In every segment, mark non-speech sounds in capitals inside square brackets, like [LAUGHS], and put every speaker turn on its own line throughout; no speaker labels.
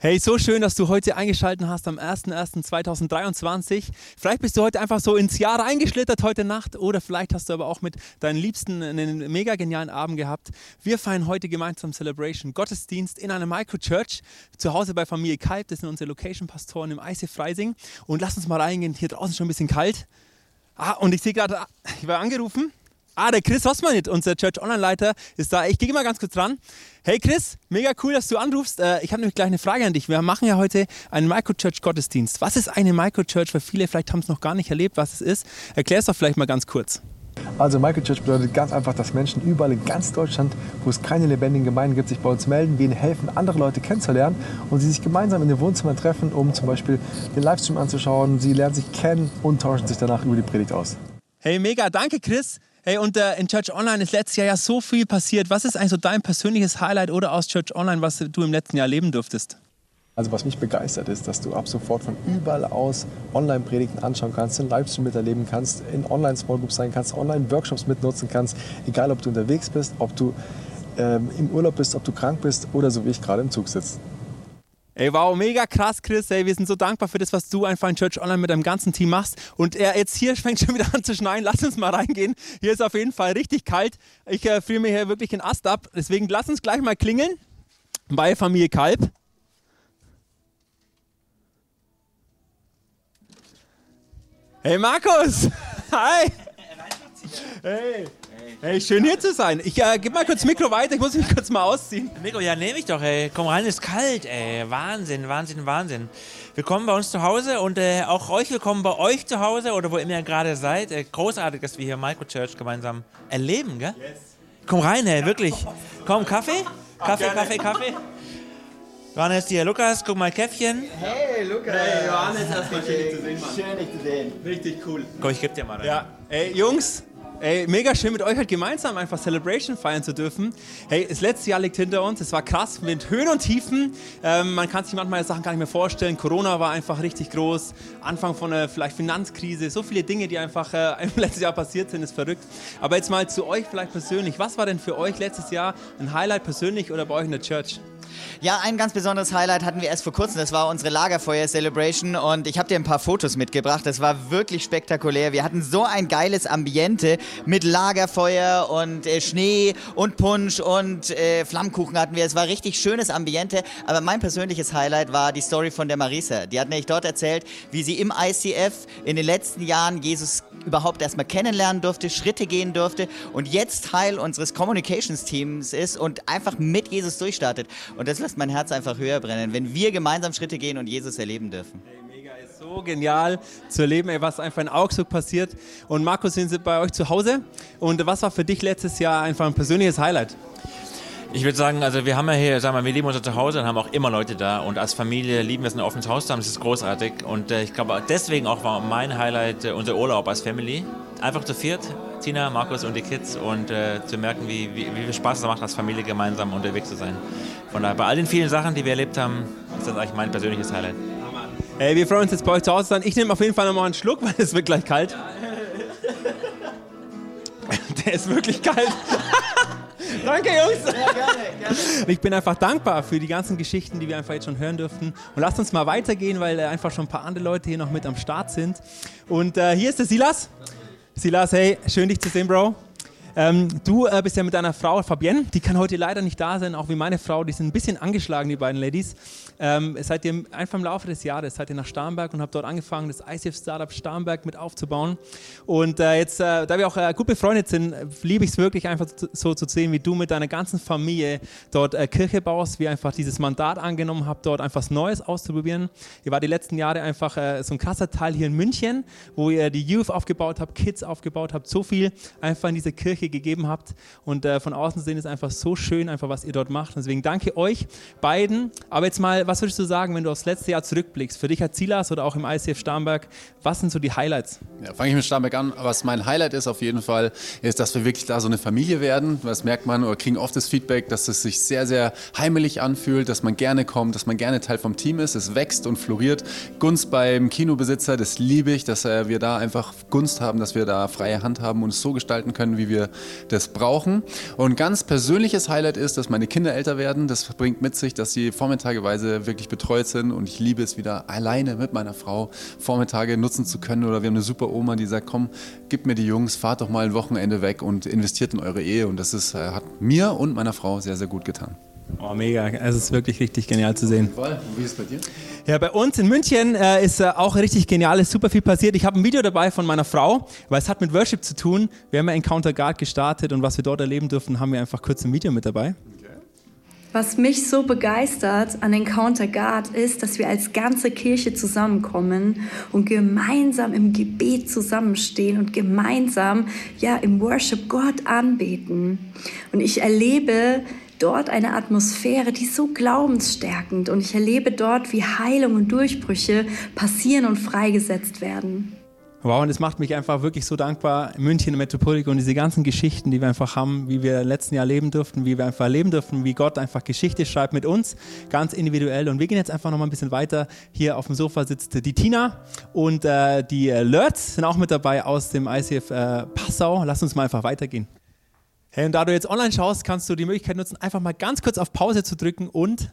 Hey, so schön, dass du heute eingeschaltet hast am 01.01.2023. Vielleicht bist du heute einfach so ins Jahr reingeschlittert heute Nacht oder vielleicht hast du aber auch mit deinen Liebsten einen mega genialen Abend gehabt. Wir feiern heute gemeinsam Celebration, Gottesdienst in einer Microchurch, zu Hause bei Familie Kalb, das sind unsere Location-Pastoren im IC Freising. Und lass uns mal reingehen, hier draußen schon ein bisschen kalt. Ah, und ich sehe gerade, ich war angerufen Ah, der Chris Hossmann, unser Church Online-Leiter, ist da. Ich gehe mal ganz kurz dran. Hey Chris, mega cool, dass du anrufst. Äh, ich habe nämlich gleich eine Frage an dich. Wir machen ja heute einen Microchurch-Gottesdienst. Was ist eine Microchurch? Weil viele vielleicht haben es noch gar nicht erlebt, was es ist. Erklär es doch vielleicht mal ganz kurz.
Also Microchurch bedeutet ganz einfach, dass Menschen überall in ganz Deutschland, wo es keine lebendigen Gemeinden gibt, sich bei uns melden, wir ihnen helfen, andere Leute kennenzulernen und sie sich gemeinsam in den Wohnzimmern treffen, um zum Beispiel den Livestream anzuschauen. Sie lernen sich kennen und tauschen sich danach über die Predigt aus.
Hey, mega, danke Chris. Hey, und äh, in Church Online ist letztes Jahr ja so viel passiert. Was ist eigentlich so dein persönliches Highlight oder aus Church Online, was du im letzten Jahr erleben durftest?
Also was mich begeistert ist, dass du ab sofort von überall aus Online-Predigten anschauen kannst, den Livestream miterleben kannst, in Online-Smallgroups sein kannst, Online-Workshops mitnutzen kannst, egal ob du unterwegs bist, ob du ähm, im Urlaub bist, ob du krank bist oder so wie ich gerade im Zug sitze.
Ey, wow, mega krass, Chris. Ey, wir sind so dankbar für das, was du einfach in Church Online mit deinem ganzen Team machst. Und er jetzt hier fängt schon [LAUGHS] wieder an zu schneien. Lass uns mal reingehen. Hier ist auf jeden Fall richtig kalt. Ich äh, fühle mir hier wirklich den Ast ab. Deswegen lass uns gleich mal klingeln bei Familie Kalb. Hey Markus! [LAUGHS] Hi! Hey! Hey, schön hier zu sein. Ich äh, gib mal kurz Mikro weiter, ich muss mich kurz mal ausziehen.
Mikro, ja, nehme ich doch, ey. Komm rein, ist kalt, ey. Wahnsinn, Wahnsinn, Wahnsinn. Willkommen bei uns zu Hause und äh, auch euch willkommen bei euch zu Hause oder wo immer ihr gerade seid. Äh, großartig, dass wir hier Microchurch gemeinsam erleben, gell? Yes. Komm rein, ey, wirklich. Komm, Kaffee? Kaffee, Ach, Kaffee, Kaffee. Johannes, hier, Lukas, guck mal, Käffchen.
Hey, Lukas.
Hey, Johannes, erstmal schön, dich zu sehen, Mann.
Schön, dich zu sehen.
Richtig cool.
Komm, ich geb dir mal. Rein.
Ja, ey, Jungs, Ey, mega schön mit euch halt gemeinsam einfach Celebration feiern zu dürfen. Hey, das letzte Jahr liegt hinter uns. Es war krass mit Höhen und Tiefen. Ähm, man kann sich manchmal Sachen gar nicht mehr vorstellen. Corona war einfach richtig groß. Anfang von einer vielleicht Finanzkrise. So viele Dinge, die einfach äh, [LAUGHS] im letzten Jahr passiert sind, ist verrückt. Aber jetzt mal zu euch vielleicht persönlich. Was war denn für euch letztes Jahr ein Highlight persönlich oder bei euch in der Church?
Ja, ein ganz besonderes Highlight hatten wir erst vor kurzem. Das war unsere Lagerfeuer-Celebration und ich habe dir ein paar Fotos mitgebracht. Das war wirklich spektakulär. Wir hatten so ein geiles Ambiente mit Lagerfeuer und äh, Schnee und Punsch und äh, Flammkuchen hatten wir. Es war richtig schönes Ambiente. Aber mein persönliches Highlight war die Story von der Marisa. Die hat nämlich dort erzählt, wie sie im ICF in den letzten Jahren Jesus überhaupt erstmal kennenlernen durfte, Schritte gehen durfte und jetzt Teil unseres Communications-Teams ist und einfach mit Jesus durchstartet. Und das lässt mein Herz einfach höher brennen, wenn wir gemeinsam Schritte gehen und Jesus erleben dürfen.
Hey, mega, ist so genial zu erleben, ey, was einfach in Augsburg passiert. Und Markus, sind Sie bei euch zu Hause? Und was war für dich letztes Jahr einfach ein persönliches Highlight?
Ich würde sagen, also wir haben ja hier, sagen wir, wir lieben unser Zuhause und haben auch immer Leute da und als Familie lieben wir es, ein offenes Haus zu haben, das ist großartig und äh, ich glaube deswegen auch war mein Highlight äh, unser Urlaub als Family. Einfach zu viert, Tina, Markus und die Kids und äh, zu merken, wie, wie, wie viel Spaß es macht, als Familie gemeinsam unterwegs zu sein. Von daher, bei all den vielen Sachen, die wir erlebt haben, ist das eigentlich mein persönliches Highlight.
Hey, wir freuen uns jetzt bei euch zu Hause sein. Ich nehme auf jeden Fall nochmal einen Schluck, [LAUGHS] weil es wird gleich kalt. [LAUGHS] Der ist wirklich kalt. Danke, Jungs. Ja, gerne, gerne. Ich bin einfach dankbar für die ganzen Geschichten, die wir einfach jetzt schon hören dürften. Und lasst uns mal weitergehen, weil einfach schon ein paar andere Leute hier noch mit am Start sind. Und äh, hier ist der Silas. Silas, hey, schön dich zu sehen, Bro. Ähm, du äh, bist ja mit deiner Frau Fabienne, die kann heute leider nicht da sein, auch wie meine Frau, die sind ein bisschen angeschlagen, die beiden Ladies. Ähm, seid ihr einfach im Laufe des Jahres, seid ihr nach Starnberg und habt dort angefangen, das ICF Startup Starnberg mit aufzubauen. Und äh, jetzt, äh, da wir auch äh, gut befreundet sind, liebe ich es wirklich einfach so zu sehen, wie du mit deiner ganzen Familie dort äh, Kirche baust, wie einfach dieses Mandat angenommen habt, dort einfach was Neues auszuprobieren. Ihr war die letzten Jahre einfach äh, so ein krasser Teil hier in München, wo ihr die Youth aufgebaut habt, Kids aufgebaut habt, so viel einfach in diese Kirche gegeben habt. Und äh, von außen sehen ist einfach so schön, einfach was ihr dort macht. Deswegen danke euch beiden. Aber jetzt mal, was würdest du sagen, wenn du aufs letzte Jahr zurückblickst? Für dich als Silas oder auch im ICF Starnberg, was sind so die Highlights?
Ja, fange ich mit Starnberg an. Was mein Highlight ist auf jeden Fall, ist, dass wir wirklich da so eine Familie werden. Das merkt man oder kriegen oft das Feedback, dass es sich sehr, sehr heimelig anfühlt, dass man gerne kommt, dass man gerne Teil vom Team ist. Es wächst und floriert. Gunst beim Kinobesitzer, das liebe ich, dass äh, wir da einfach Gunst haben, dass wir da freie Hand haben und es so gestalten können, wie wir das brauchen. Und ganz persönliches Highlight ist, dass meine Kinder älter werden. Das bringt mit sich, dass sie vormittageweise wirklich betreut sind und ich liebe es wieder alleine mit meiner Frau Vormittage nutzen zu können. Oder wir haben eine super Oma, die sagt, komm, gib mir die Jungs, fahrt doch mal ein Wochenende weg und investiert in eure Ehe. Und das ist, äh, hat mir und meiner Frau sehr, sehr gut getan.
Oh, mega. Es ist wirklich richtig genial zu sehen.
Wie ist es bei dir?
Ja, bei uns in München äh, ist äh, auch richtig genial, ist super viel passiert. Ich habe ein Video dabei von meiner Frau, weil es hat mit Worship zu tun. Wir haben ja Encounter Guard gestartet und was wir dort erleben durften, haben wir einfach kurz ein Video mit dabei.
Was mich so begeistert an Encounter God ist, dass wir als ganze Kirche zusammenkommen und gemeinsam im Gebet zusammenstehen und gemeinsam ja im Worship Gott anbeten. Und ich erlebe dort eine Atmosphäre, die ist so glaubensstärkend und ich erlebe dort, wie Heilung und Durchbrüche passieren und freigesetzt werden.
Wow, und es macht mich einfach wirklich so dankbar, München Metropolik und diese ganzen Geschichten, die wir einfach haben, wie wir im letzten Jahr leben durften, wie wir einfach erleben durften, wie Gott einfach Geschichte schreibt mit uns, ganz individuell. Und wir gehen jetzt einfach noch mal ein bisschen weiter. Hier auf dem Sofa sitzt die Tina und äh, die äh, Lörts sind auch mit dabei aus dem ICF äh, Passau. Lass uns mal einfach weitergehen. Hey, und da du jetzt online schaust, kannst du die Möglichkeit nutzen, einfach mal ganz kurz auf Pause zu drücken und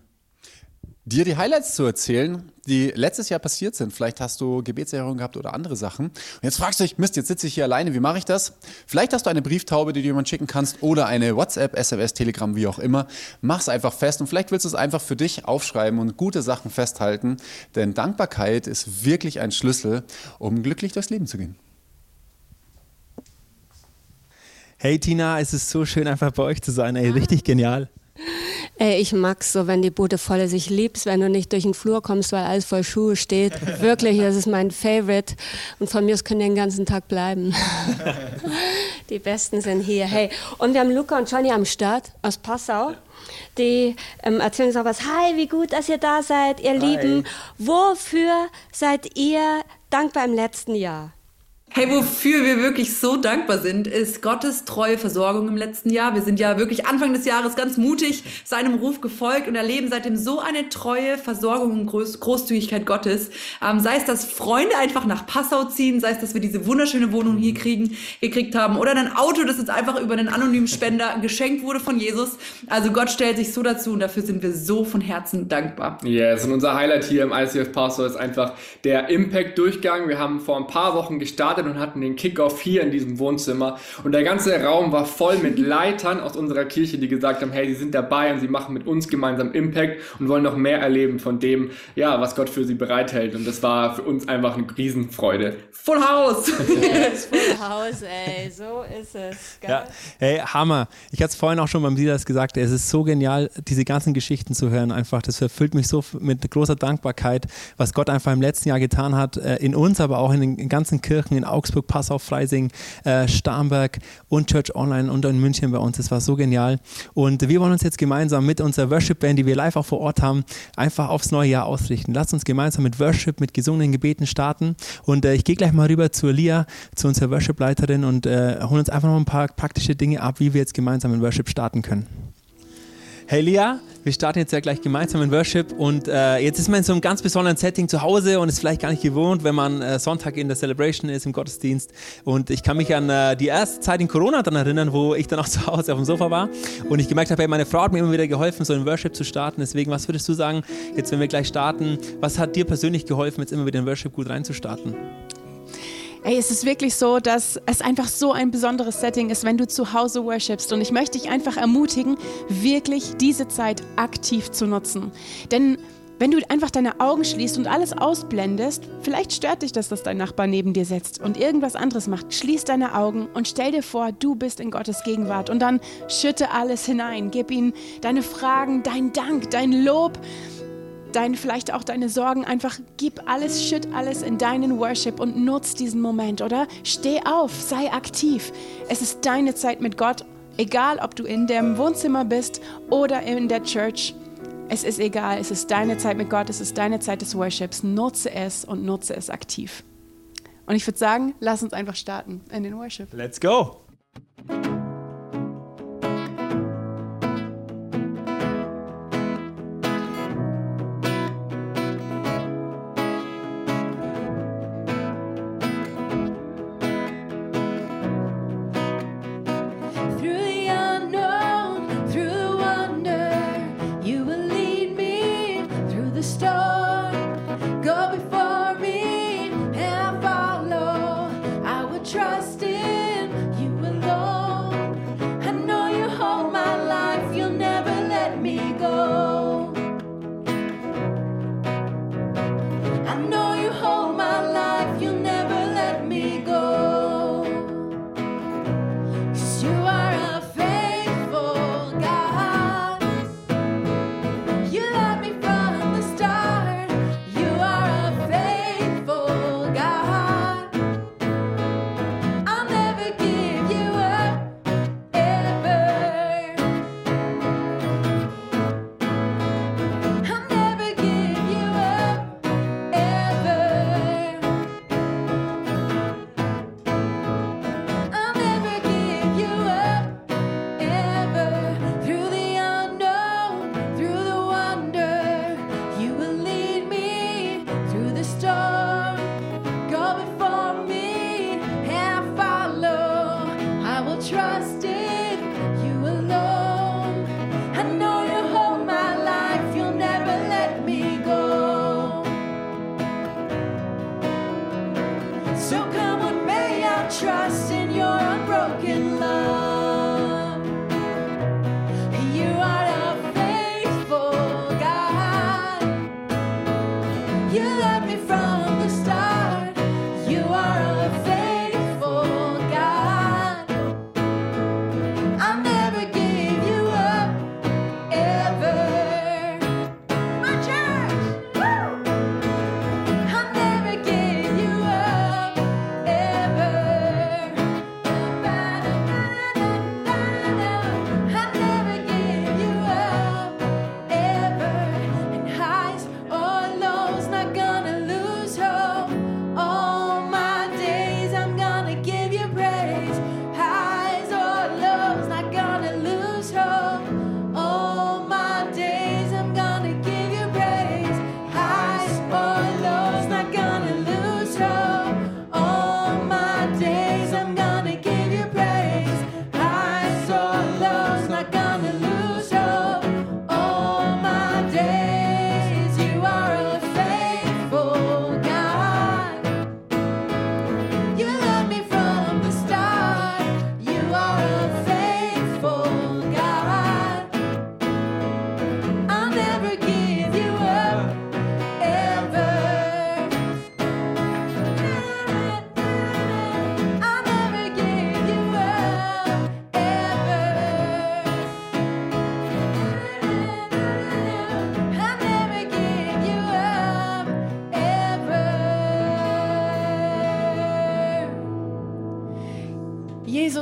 dir die Highlights zu erzählen, die letztes Jahr passiert sind. Vielleicht hast du Gebetserhörung gehabt oder andere Sachen. Und jetzt fragst du dich, Mist, jetzt sitze ich hier alleine, wie mache ich das? Vielleicht hast du eine Brieftaube, die du jemand schicken kannst oder eine WhatsApp, SMS, Telegram, wie auch immer. Mach's einfach fest und vielleicht willst du es einfach für dich aufschreiben und gute Sachen festhalten, denn Dankbarkeit ist wirklich ein Schlüssel, um glücklich durchs Leben zu gehen.
Hey Tina, es ist so schön einfach bei euch zu sein, ey, richtig genial.
Ey, ich mag's so, wenn die Bude voll ist. Ich lieb's, wenn du nicht durch den Flur kommst, weil alles voll Schuhe steht. [LAUGHS] Wirklich, das ist mein Favorite. Und von mir aus können die den ganzen Tag bleiben. [LAUGHS] die Besten sind hier. Hey, und wir haben Luca und Johnny am Start aus Passau. Die ähm, erzählen uns auch was. Hi, wie gut, dass ihr da seid, ihr Lieben. Wofür seid ihr dankbar im letzten Jahr?
Hey, wofür wir wirklich so dankbar sind, ist Gottes treue Versorgung im letzten Jahr. Wir sind ja wirklich Anfang des Jahres ganz mutig seinem Ruf gefolgt und erleben seitdem so eine treue Versorgung und Groß Großzügigkeit Gottes. Ähm, sei es, dass Freunde einfach nach Passau ziehen, sei es, dass wir diese wunderschöne Wohnung hier kriegen, gekriegt haben oder ein Auto, das uns einfach über einen anonymen Spender [LAUGHS] geschenkt wurde von Jesus. Also Gott stellt sich so dazu und dafür sind wir so von Herzen dankbar.
Yes, und unser Highlight hier im ICF Passau ist einfach der Impact-Durchgang. Wir haben vor ein paar Wochen gestartet und hatten den Kickoff hier in diesem Wohnzimmer. Und der ganze Raum war voll mit Leitern aus unserer Kirche, die gesagt haben, hey, sie sind dabei und sie machen mit uns gemeinsam Impact und wollen noch mehr erleben von dem, ja, was Gott für sie bereithält. Und das war für uns einfach eine Riesenfreude. Full House! [LAUGHS]
Yes, Full House, ey, so ist es. Geil.
Ja, hey, Hammer. Ich hatte es vorhin auch schon beim Silas gesagt, es ist so genial, diese ganzen Geschichten zu hören. Einfach, das erfüllt mich so mit großer Dankbarkeit, was Gott einfach im letzten Jahr getan hat, äh, in uns, aber auch in den ganzen Kirchen, in Augsburg, Passau, Freising, äh, Starnberg und Church Online und in München bei uns. Das war so genial. Und wir wollen uns jetzt gemeinsam mit unserer Worship-Band, die wir live auch vor Ort haben, einfach aufs neue Jahr ausrichten. Lasst uns gemeinsam mit Worship, mit gesungenen Gebeten starten. Und äh, ich gehe gleich mal rüber zu Lia, zu unserer Worship-Leiterin und äh, holen uns einfach noch ein paar praktische Dinge ab, wie wir jetzt gemeinsam in Worship starten können. Hey Lia, wir starten jetzt ja gleich gemeinsam in Worship und äh, jetzt ist man in so einem ganz besonderen Setting zu Hause und ist vielleicht gar nicht gewohnt, wenn man äh, Sonntag in der Celebration ist, im Gottesdienst. Und ich kann mich an äh, die erste Zeit in Corona dann erinnern, wo ich dann auch [LAUGHS] zu Hause auf dem Sofa war und ich gemerkt habe, hey, meine Frau hat mir immer wieder geholfen, so in Worship zu starten. Deswegen, was würdest du sagen, jetzt wenn wir gleich starten, was hat dir persönlich geholfen, jetzt immer wieder in Worship gut reinzustarten?
Ey, es ist wirklich so, dass es einfach so ein besonderes Setting ist, wenn du zu Hause worshipst. Und ich möchte dich einfach ermutigen, wirklich diese Zeit aktiv zu nutzen. Denn wenn du einfach deine Augen schließt und alles ausblendest, vielleicht stört dich das, dass dein Nachbar neben dir sitzt und irgendwas anderes macht. Schließ deine Augen und stell dir vor, du bist in Gottes Gegenwart und dann schütte alles hinein. Gib ihm deine Fragen, dein Dank, dein Lob dein, vielleicht auch deine Sorgen, einfach gib alles, schütt alles in deinen Worship und nutz diesen Moment, oder? Steh auf, sei aktiv. Es ist deine Zeit mit Gott, egal ob du in dem Wohnzimmer bist oder in der Church. Es ist egal, es ist deine Zeit mit Gott, es ist deine Zeit des Worships. Nutze es und nutze es aktiv. Und ich würde sagen, lass uns einfach starten in den Worship.
Let's go!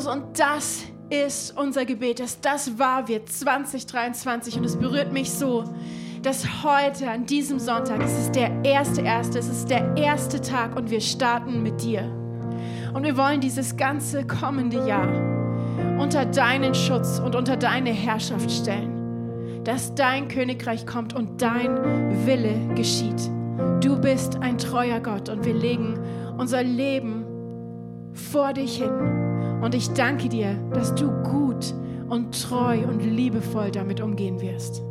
Jesus, und das ist unser Gebet. Das, das war wir 2023 und es berührt mich so, dass heute an diesem Sonntag, es ist der erste, erste, es ist der erste Tag und wir starten mit dir. Und wir wollen dieses ganze kommende Jahr unter deinen Schutz und unter deine Herrschaft stellen. Dass dein Königreich kommt und dein Wille geschieht. Du bist ein treuer Gott und wir legen unser Leben vor dich hin. Und ich danke dir, dass du gut und treu und liebevoll damit umgehen wirst.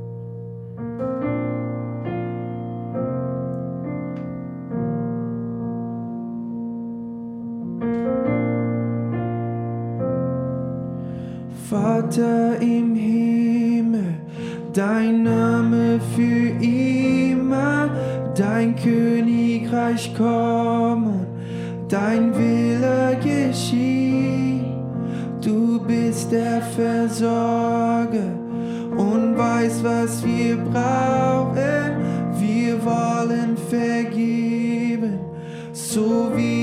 Vater im Himmel, dein Name für immer, dein Königreich kommen, dein Wille geschieht. Der Versorger und weißt, was wir brauchen. Wir wollen vergeben, so wie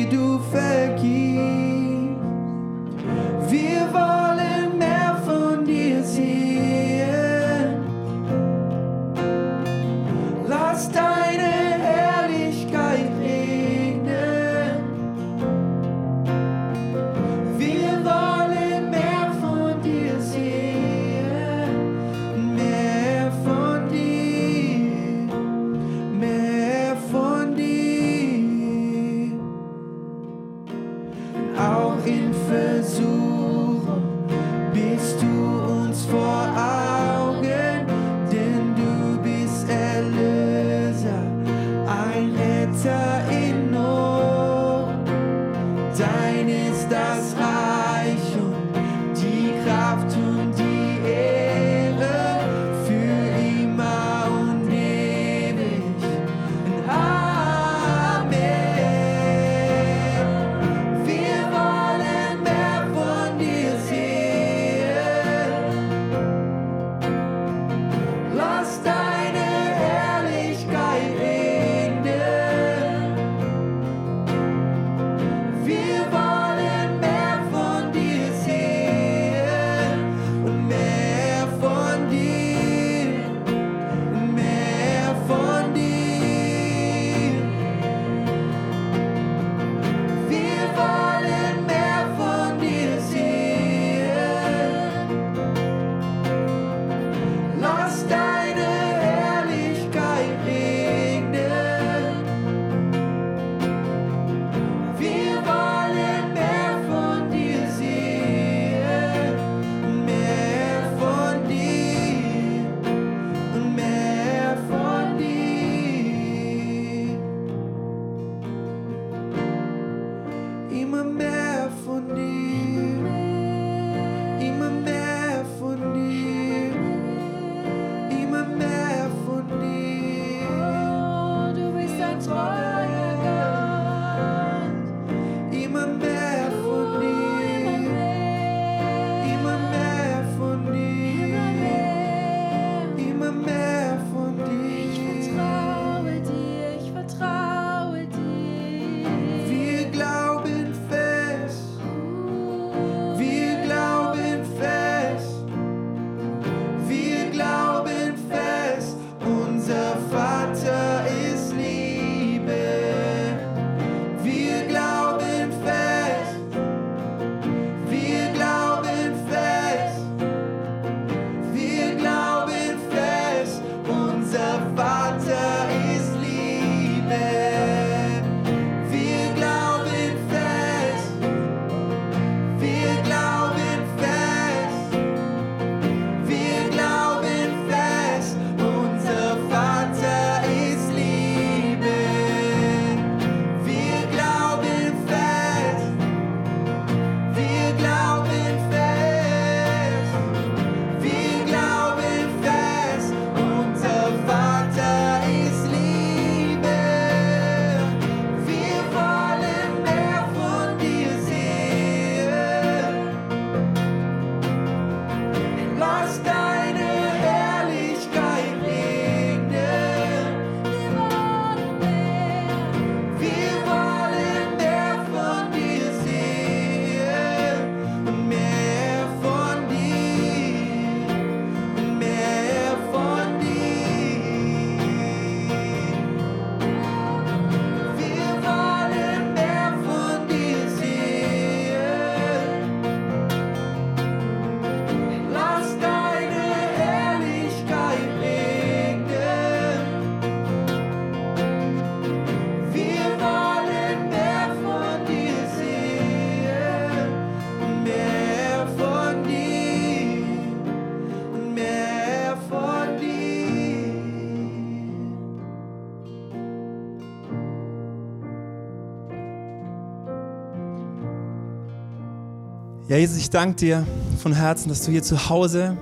ich danke dir von Herzen, dass du hier zu Hause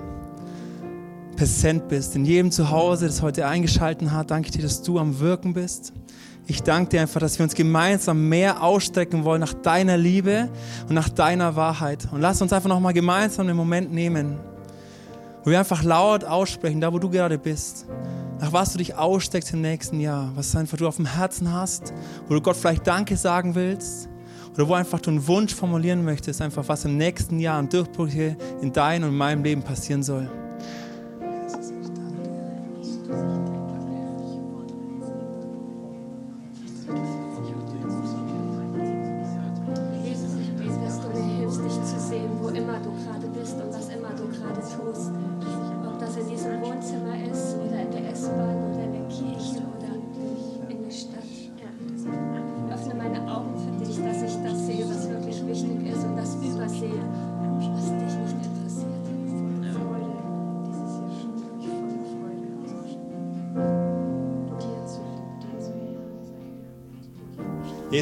präsent bist. In jedem Zuhause, das heute eingeschalten hat, danke dir, dass du am Wirken bist. Ich danke dir einfach, dass wir uns gemeinsam mehr ausstrecken wollen nach deiner Liebe und nach deiner Wahrheit. Und lass uns einfach nochmal gemeinsam einen Moment nehmen, wo wir einfach laut aussprechen, da wo du gerade bist, nach was du dich aussteckst im nächsten Jahr, was einfach du auf dem Herzen hast, wo du Gott vielleicht Danke sagen willst oder wo einfach du einen Wunsch formulieren möchtest, einfach was im nächsten Jahr an Durchbrüche in deinem und in meinem Leben passieren soll.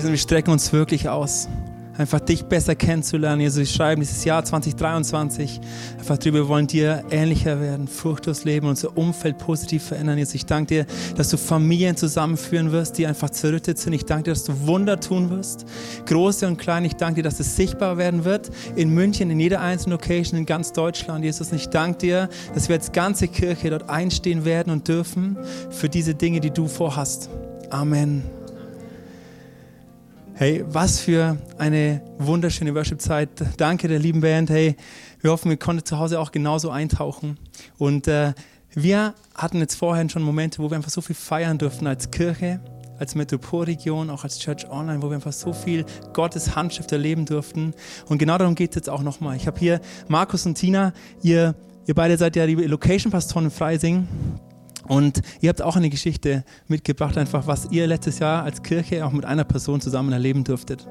Jesus,
wir strecken uns wirklich aus, einfach dich besser kennenzulernen. Jesus, wir schreiben dieses Jahr 2023 einfach drüber, wir wollen dir ähnlicher werden, fruchtlos leben, unser Umfeld positiv verändern. Jesus, ich danke dir, dass du Familien zusammenführen wirst, die einfach zerrüttet sind. Ich danke dir, dass du Wunder tun wirst, große und kleine. Ich danke dir, dass es sichtbar werden wird in München, in jeder einzelnen Location, in ganz Deutschland. Jesus, ich danke dir, dass wir als ganze Kirche dort einstehen werden und dürfen für diese Dinge, die du vorhast. Amen. Hey, was für eine wunderschöne Worship-Zeit. Danke der lieben Band. Hey, wir hoffen, wir konnten zu Hause auch genauso eintauchen. Und äh, wir hatten jetzt vorhin schon Momente, wo wir einfach so viel feiern durften als Kirche, als Metropolregion, auch als Church Online, wo wir einfach so viel Gottes Handschrift erleben durften. Und genau darum geht es jetzt auch nochmal. Ich habe hier Markus und Tina, ihr, ihr beide seid ja die Location-Pastoren in Freising. Und ihr habt auch eine Geschichte mitgebracht, einfach was ihr letztes Jahr als Kirche auch mit einer Person zusammen erleben durftet.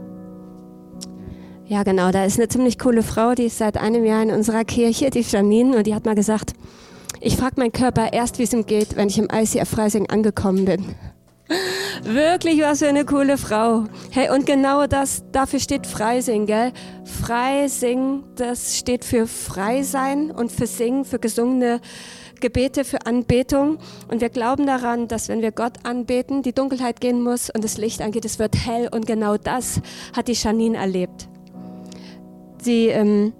Ja, genau. Da ist eine ziemlich coole Frau, die ist seit einem Jahr in unserer Kirche, die Janine, und die hat mal gesagt, ich frage meinen Körper erst, wie es ihm geht, wenn ich im ICF Freising angekommen bin. [LAUGHS] Wirklich was für eine coole Frau. Hey, und genau das, dafür steht Freising, gell? Freising, das steht für frei sein und für singen, für gesungene Gebete, für Anbetung. Und wir glauben daran, dass wenn wir Gott anbeten, die Dunkelheit gehen muss und das Licht angeht, es wird hell. Und genau das hat die Janine erlebt. Sie, ähm,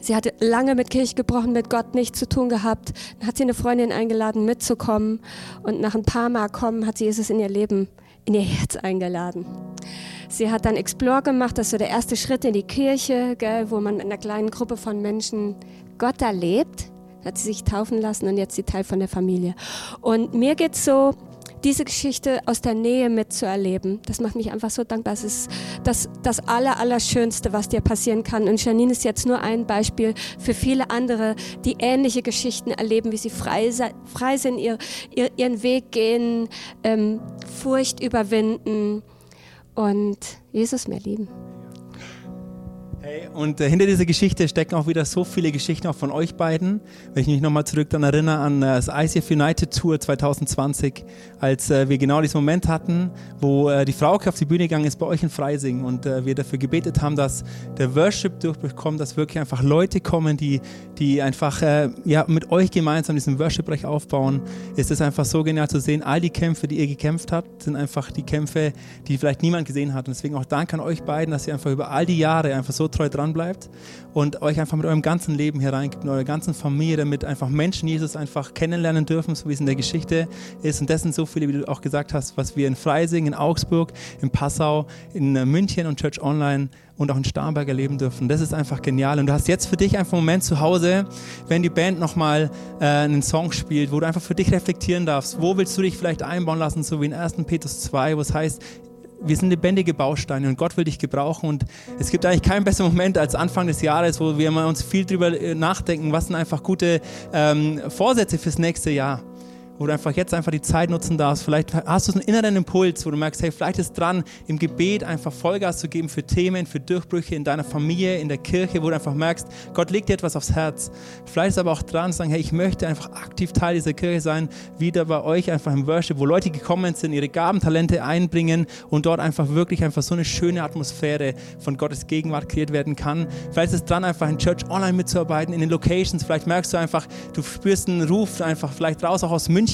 sie hatte lange mit Kirche gebrochen, mit Gott nichts zu tun gehabt. Dann hat sie eine Freundin eingeladen, mitzukommen. Und nach ein paar Mal kommen, hat sie Jesus in ihr Leben, in ihr Herz eingeladen. Sie hat dann Explore gemacht, das ist so der erste Schritt in die Kirche, gell, wo man mit einer kleinen Gruppe von Menschen Gott erlebt. Hat sie sich taufen lassen und jetzt sie Teil von der Familie. Und mir geht's so, diese Geschichte aus der Nähe mitzuerleben, das macht mich einfach so dankbar. Es ist das, das Aller, Allerschönste, was dir passieren kann. Und Janine ist jetzt nur ein Beispiel für viele andere, die ähnliche Geschichten erleben, wie sie frei, frei sind, ihr, ihr, ihren Weg gehen, ähm, Furcht überwinden und Jesus mehr lieben.
Hey, und äh, hinter dieser Geschichte stecken auch wieder so viele Geschichten auch von euch beiden. Wenn ich mich nochmal zurück dann erinnere an äh, das ICF United Tour 2020, als äh, wir genau diesen Moment hatten, wo äh, die Frau auf die Bühne gegangen ist bei euch in Freising und äh, wir dafür gebetet haben, dass der Worship durchbekommt, dass wirklich einfach Leute kommen, die, die einfach äh, ja, mit euch gemeinsam diesen Worship-Bereich aufbauen, ist es einfach so genial zu sehen. All die Kämpfe, die ihr gekämpft habt, sind einfach die Kämpfe, die vielleicht niemand gesehen hat. Und deswegen auch Dank an euch beiden, dass ihr einfach über all die Jahre einfach so treu dran bleibt und euch einfach mit eurem ganzen Leben hier reingibt, mit eurer ganzen Familie, damit einfach Menschen Jesus einfach kennenlernen dürfen, so wie es in der Geschichte ist. Und das sind so viele, wie du auch gesagt hast, was wir in Freising, in Augsburg, in Passau, in äh, München und Church Online und auch in Starnberg erleben dürfen. Das ist einfach genial. Und du hast jetzt für dich einfach einen Moment zu Hause, wenn die Band nochmal äh, einen Song spielt, wo du einfach für dich reflektieren darfst. Wo willst du dich vielleicht einbauen lassen, so wie in 1. Petrus 2, wo es heißt, wir sind lebendige Bausteine und Gott will dich gebrauchen. Und es gibt eigentlich keinen besseren Moment als Anfang des Jahres, wo wir uns viel drüber nachdenken, was sind einfach gute ähm, Vorsätze fürs nächste Jahr. Wo du einfach jetzt einfach die Zeit nutzen darfst. Vielleicht hast du einen inneren Impuls, wo du merkst, hey, vielleicht ist dran, im Gebet einfach Vollgas zu geben für Themen, für Durchbrüche in deiner Familie, in der Kirche, wo du einfach merkst, Gott legt dir etwas aufs Herz. Vielleicht ist aber auch dran, zu sagen, hey, ich möchte einfach aktiv Teil dieser Kirche sein, wieder bei euch einfach im Worship, wo Leute gekommen sind, ihre Gaben, Talente einbringen und dort einfach wirklich einfach so eine schöne Atmosphäre von Gottes Gegenwart kreiert werden kann. Vielleicht ist es dran, einfach in Church Online mitzuarbeiten, in den Locations. Vielleicht merkst du einfach, du spürst einen Ruf einfach vielleicht raus auch aus München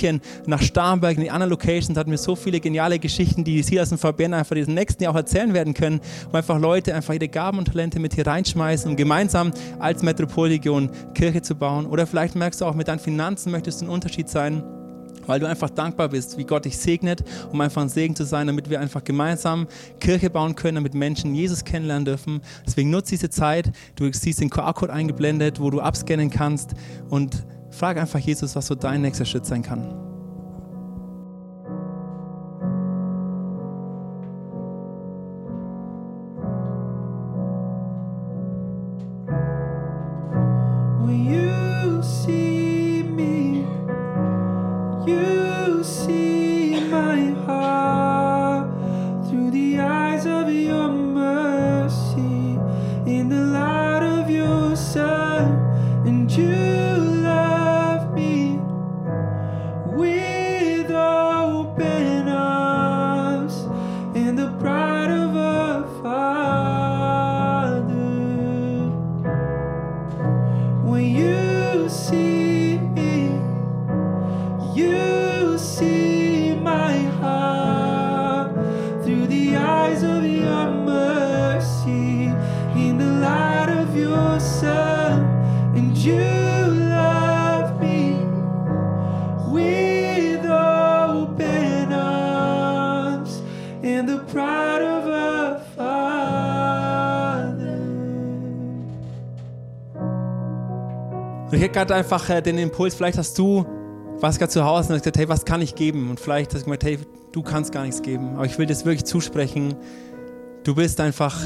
nach Starnberg, in die anderen Locations. hatten wir so viele geniale Geschichten, die Silas und Fabienne einfach diesen nächsten Jahr auch erzählen werden können, wo einfach Leute einfach ihre Gaben und Talente mit hier reinschmeißen, um gemeinsam als Metropolregion Kirche zu bauen. Oder vielleicht merkst du auch, mit deinen Finanzen möchtest du ein Unterschied sein weil du einfach dankbar bist, wie Gott dich segnet, um einfach ein Segen zu sein, damit wir einfach gemeinsam Kirche bauen können, damit Menschen Jesus kennenlernen dürfen. Deswegen nutze diese Zeit. Du siehst den QR-Code eingeblendet, wo du abscannen kannst und frag einfach Jesus, was so dein nächster Schritt sein kann. Gerade einfach äh, den Impuls, vielleicht hast du, warst gerade zu Hause und hast gesagt, hey, was kann ich geben? Und vielleicht hast du gesagt, hey, du kannst gar nichts geben. Aber ich will das wirklich zusprechen. Du bist einfach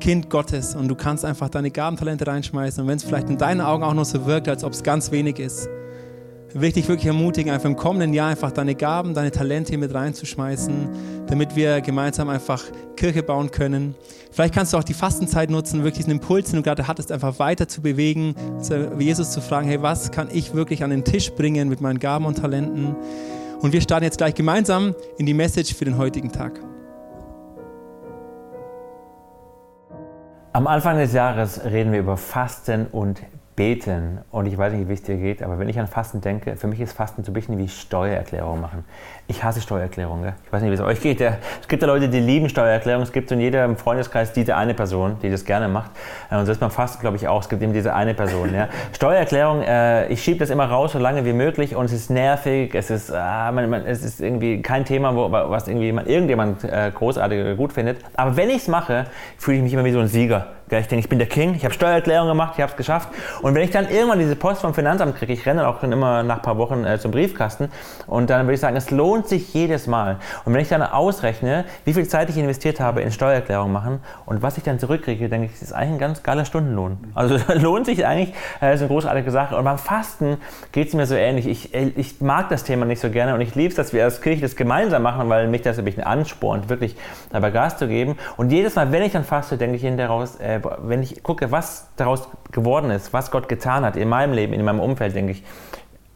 Kind Gottes und du kannst einfach deine Gabentalente reinschmeißen. Und wenn es vielleicht in deinen Augen auch noch so wirkt, als ob es ganz wenig ist, will ich dich wirklich ermutigen, einfach im kommenden Jahr einfach deine Gaben, deine Talente mit reinzuschmeißen, damit wir gemeinsam einfach Kirche bauen können. Vielleicht kannst du auch die Fastenzeit nutzen, wirklich diesen Impuls, den du gerade hattest, einfach weiter zu bewegen, Jesus zu fragen, hey, was kann ich wirklich an den Tisch bringen mit meinen Gaben und Talenten? Und wir starten jetzt gleich gemeinsam in die Message für den heutigen Tag.
Am Anfang des Jahres reden wir über Fasten und Beten. Und ich weiß nicht, wie es dir geht, aber wenn ich an Fasten denke, für mich ist Fasten so ein bisschen wie Steuererklärung machen. Ich hasse Steuererklärungen. gell? Ich weiß nicht, wie es euch geht. Es gibt ja Leute, die lieben Steuererklärungen. Es gibt in jedem Freundeskreis diese eine Person, die das gerne macht. Äh, Und so ist beim Fasten, glaube ich, auch. Es gibt eben diese eine Person. Ja. [LAUGHS] Steuererklärung, äh, ich schiebe das immer raus, so lange wie möglich. Und es ist nervig. Es ist, ah, man, man, es ist irgendwie kein Thema, wo, was irgendwie man, irgendjemand äh, großartig oder gut findet. Aber wenn ich es mache, fühle ich mich immer wie so ein Sieger. Ich denke, ich bin der King, ich habe Steuererklärung gemacht, ich habe es geschafft. Und wenn ich dann irgendwann diese Post vom Finanzamt kriege, ich renne dann auch dann immer nach ein paar Wochen äh, zum Briefkasten und dann würde ich sagen, es lohnt sich jedes Mal. Und wenn ich dann ausrechne, wie viel Zeit ich investiert habe in Steuererklärung machen und was ich dann zurückkriege, denke ich, das ist eigentlich ein ganz geiler Stundenlohn. Also [LAUGHS] lohnt sich eigentlich, äh, ist eine großartige Sache. Und beim Fasten geht es mir so ähnlich. Ich, äh, ich mag das Thema nicht so gerne und ich liebe es, dass wir als Kirche das gemeinsam machen, weil mich das ein bisschen anspornt, wirklich dabei Gas zu geben. Und jedes Mal, wenn ich dann faste, denke ich hinterher raus, äh, wenn ich gucke, was daraus geworden ist, was Gott getan hat in meinem Leben, in meinem Umfeld, denke ich,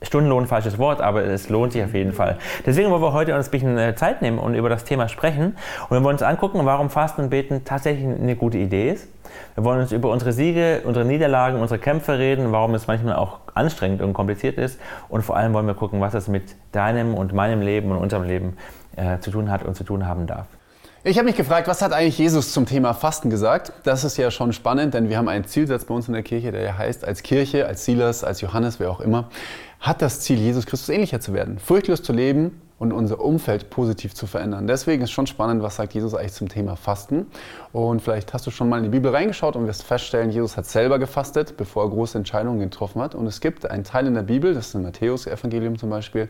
Stundenlohn, falsches Wort, aber es lohnt sich auf jeden Fall. Deswegen wollen wir heute uns ein bisschen äh, Zeit nehmen und über das Thema sprechen. Und wir wollen uns angucken, warum Fasten und Beten tatsächlich eine gute Idee ist. Wir wollen uns über unsere Siege, unsere Niederlagen, unsere Kämpfe reden, warum es manchmal auch anstrengend und kompliziert ist. Und vor allem wollen wir gucken, was es mit deinem und meinem Leben und unserem Leben äh, zu tun hat und zu tun haben darf.
Ich habe mich gefragt, was hat eigentlich Jesus zum Thema Fasten gesagt? Das ist ja schon spannend, denn wir haben einen Zielsatz bei uns in der Kirche, der ja heißt, als Kirche, als Silas, als Johannes, wer auch immer, hat das Ziel, Jesus Christus ähnlicher zu werden, furchtlos zu leben und unser Umfeld positiv zu verändern. Deswegen ist schon spannend, was sagt Jesus eigentlich zum Thema Fasten. Und vielleicht hast du schon mal in die Bibel reingeschaut und wirst feststellen, Jesus hat selber gefastet, bevor er große Entscheidungen getroffen hat. Und es gibt einen Teil in der Bibel, das ist im Matthäus-Evangelium zum Beispiel,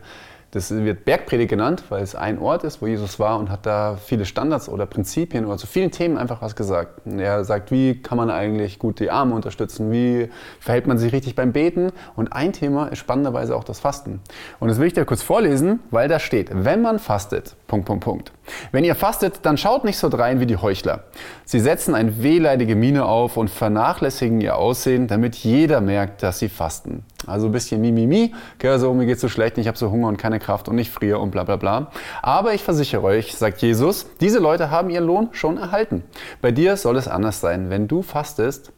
Das wird Bergpredigt genannt, weil es ein Ort ist, wo Jesus war und hat da viele Standards oder Prinzipien oder zu vielen Themen einfach was gesagt. Er sagt, wie kann man eigentlich gut die Arme unterstützen, wie verhält man sich richtig beim Beten. Und ein Thema ist spannenderweise auch das Fasten. Und das will ich dir kurz vorlesen, weil da steht, wenn man fastet, Punkt, Punkt, Punkt. Wenn ihr fastet, dann schaut nicht so drein wie die Heuchler. Sie setzen eine wehleidige Miene auf und vernachlässigen ihr Aussehen, damit jeder merkt, dass sie fasten. Also ein bisschen Mimimi, gell, so mir geht's so schlecht, ich habe so Hunger und keine Kraft und ich friere und bla bla bla. Aber ich versichere euch, sagt Jesus, diese Leute haben ihren Lohn schon erhalten. Bei dir soll es anders sein. Wenn du fastest,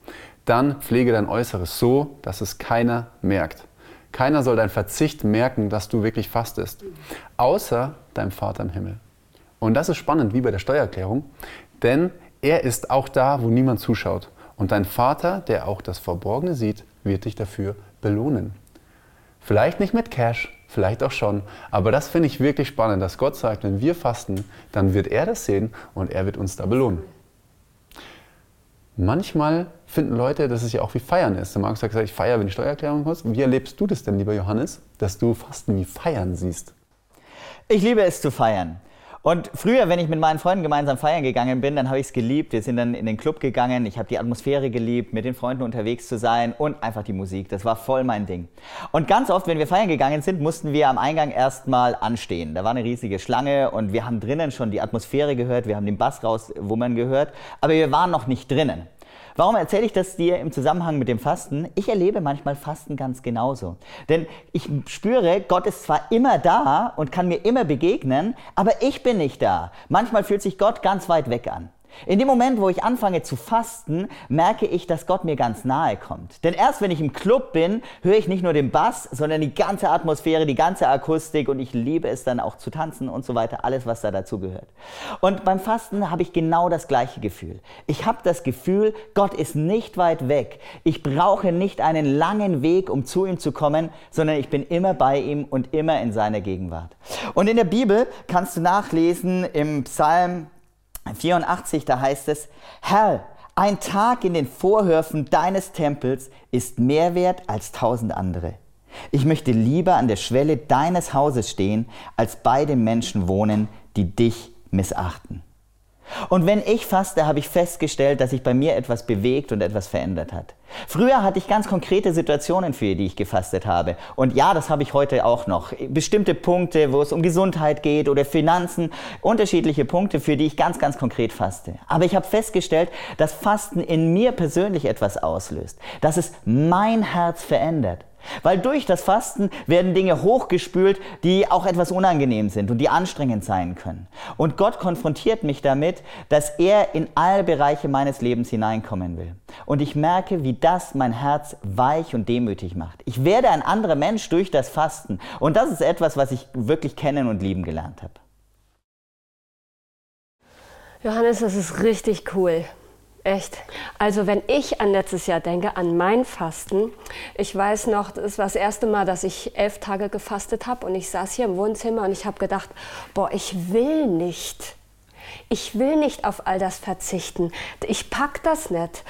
dann pflege dein Äußeres so, dass es keiner merkt. Keiner soll dein Verzicht merken, dass du wirklich fastest, außer deinem Vater im Himmel. Und das ist spannend, wie bei der Steuererklärung, denn er ist auch da, wo niemand zuschaut. Und dein Vater, der auch das Verborgene sieht, wird dich dafür belohnen. Vielleicht nicht mit Cash, vielleicht auch schon, aber das finde ich wirklich spannend, dass Gott sagt, wenn wir fasten, dann wird er das sehen und er wird uns da belohnen. Manchmal finden Leute, dass es ja auch wie Feiern ist. Der Markus hat gesagt, ich feiere, wenn die Steuererklärung kommt. Wie erlebst du das denn, lieber Johannes, dass du Fasten wie Feiern siehst?
Ich liebe es zu feiern. Und früher, wenn ich mit meinen Freunden gemeinsam feiern gegangen bin, dann habe ich es geliebt. Wir sind dann in den Club gegangen. Ich habe die Atmosphäre geliebt, mit den Freunden unterwegs zu sein und einfach die Musik. Das war voll mein Ding. Und ganz oft, wenn wir feiern gegangen sind, mussten wir am Eingang erstmal anstehen. Da war eine riesige Schlange und wir haben drinnen schon die Atmosphäre gehört. Wir haben den Bass rauswummern gehört. Aber wir waren noch nicht drinnen. Warum erzähle ich das dir im Zusammenhang mit dem Fasten? Ich erlebe manchmal Fasten ganz genauso. Denn ich spüre, Gott ist zwar immer da und kann mir immer begegnen, aber ich bin nicht da. Manchmal fühlt sich Gott ganz weit weg an. In dem Moment, wo ich anfange zu fasten, merke ich, dass Gott mir ganz nahe kommt. Denn erst wenn ich im Club bin, höre ich nicht nur den Bass, sondern die ganze Atmosphäre, die ganze Akustik und ich liebe es dann auch zu tanzen und so weiter, alles, was da dazu gehört. Und beim Fasten habe ich genau das gleiche Gefühl. Ich habe das Gefühl, Gott ist nicht weit weg. Ich brauche nicht einen langen Weg, um zu ihm zu kommen, sondern ich bin immer bei ihm und immer in seiner Gegenwart. Und in der Bibel kannst du nachlesen im Psalm 84, da heißt es, Herr, ein Tag in den Vorhöfen deines Tempels ist mehr wert als tausend andere. Ich möchte lieber an der Schwelle deines Hauses stehen, als bei den Menschen wohnen, die dich missachten. Und wenn ich faste, habe ich festgestellt, dass sich bei mir etwas bewegt und etwas verändert hat. Früher hatte ich ganz konkrete Situationen, für die ich gefastet habe. Und ja, das habe ich heute auch noch. Bestimmte Punkte, wo es um Gesundheit geht oder Finanzen, unterschiedliche Punkte, für die ich ganz, ganz konkret faste. Aber ich habe festgestellt, dass Fasten in mir persönlich etwas auslöst, dass es mein Herz verändert. Weil durch das Fasten werden Dinge hochgespült, die auch etwas unangenehm sind und die anstrengend sein können. Und Gott konfrontiert mich damit, dass er in alle Bereiche meines Lebens hineinkommen will. Und ich merke, wie das mein Herz weich und demütig macht. Ich werde ein anderer Mensch durch das Fasten. Und das ist etwas, was ich wirklich kennen und lieben gelernt habe.
Johannes, das ist richtig cool. Echt? Also wenn ich an letztes Jahr denke, an mein Fasten, ich weiß noch, das war das erste Mal, dass ich elf Tage gefastet habe und ich saß hier im Wohnzimmer und ich habe gedacht, boah, ich will nicht. Ich will nicht auf all das verzichten. Ich pack das nicht.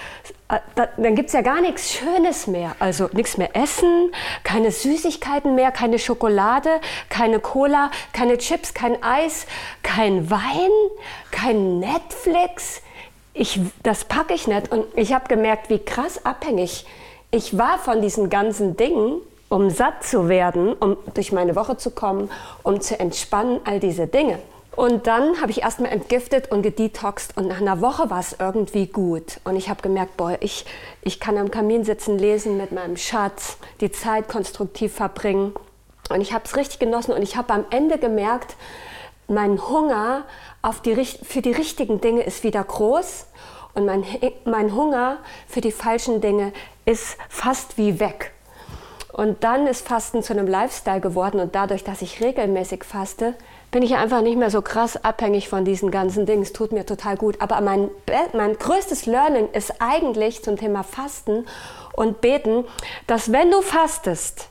Äh, dann gibt es ja gar nichts Schönes mehr. Also nichts mehr essen, keine Süßigkeiten mehr, keine Schokolade, keine Cola, keine Chips, kein Eis, kein Wein, kein Netflix ich, das packe ich nicht. Und ich habe gemerkt, wie krass abhängig ich war von diesen ganzen Dingen, um satt zu werden, um durch meine Woche zu kommen, um zu entspannen, all diese Dinge. Und dann habe ich erstmal entgiftet und gedetoxt und nach einer Woche war es irgendwie gut. Und ich habe gemerkt, boah, ich, ich kann am Kamin sitzen, lesen mit meinem Schatz, die Zeit konstruktiv verbringen. Und ich habe es richtig genossen und ich habe am Ende gemerkt, mein Hunger auf die, für die richtigen Dinge ist wieder groß und mein, mein Hunger für die falschen Dinge ist fast wie weg. Und dann ist Fasten zu einem Lifestyle geworden und dadurch, dass ich regelmäßig faste, bin ich einfach nicht mehr so krass abhängig von diesen ganzen Dingen. Es tut mir total gut. Aber mein, mein größtes Learning ist eigentlich zum Thema Fasten und Beten, dass wenn du fastest,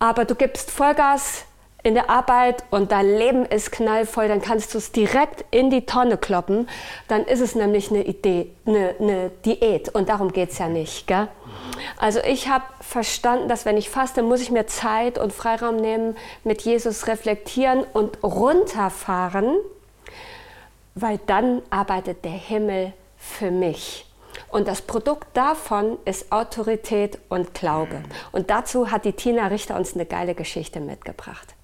aber du gibst Vollgas in der Arbeit und dein Leben ist knallvoll, dann kannst du es direkt in die Tonne kloppen. Dann ist es nämlich eine Idee, eine, eine Diät und darum geht es ja nicht. Gell? Also ich habe verstanden, dass wenn ich faste, muss ich mir Zeit und Freiraum nehmen, mit Jesus reflektieren und runterfahren, weil dann arbeitet der Himmel für mich. Und das Produkt davon ist Autorität und Glaube. Und dazu hat die Tina Richter uns eine geile Geschichte mitgebracht.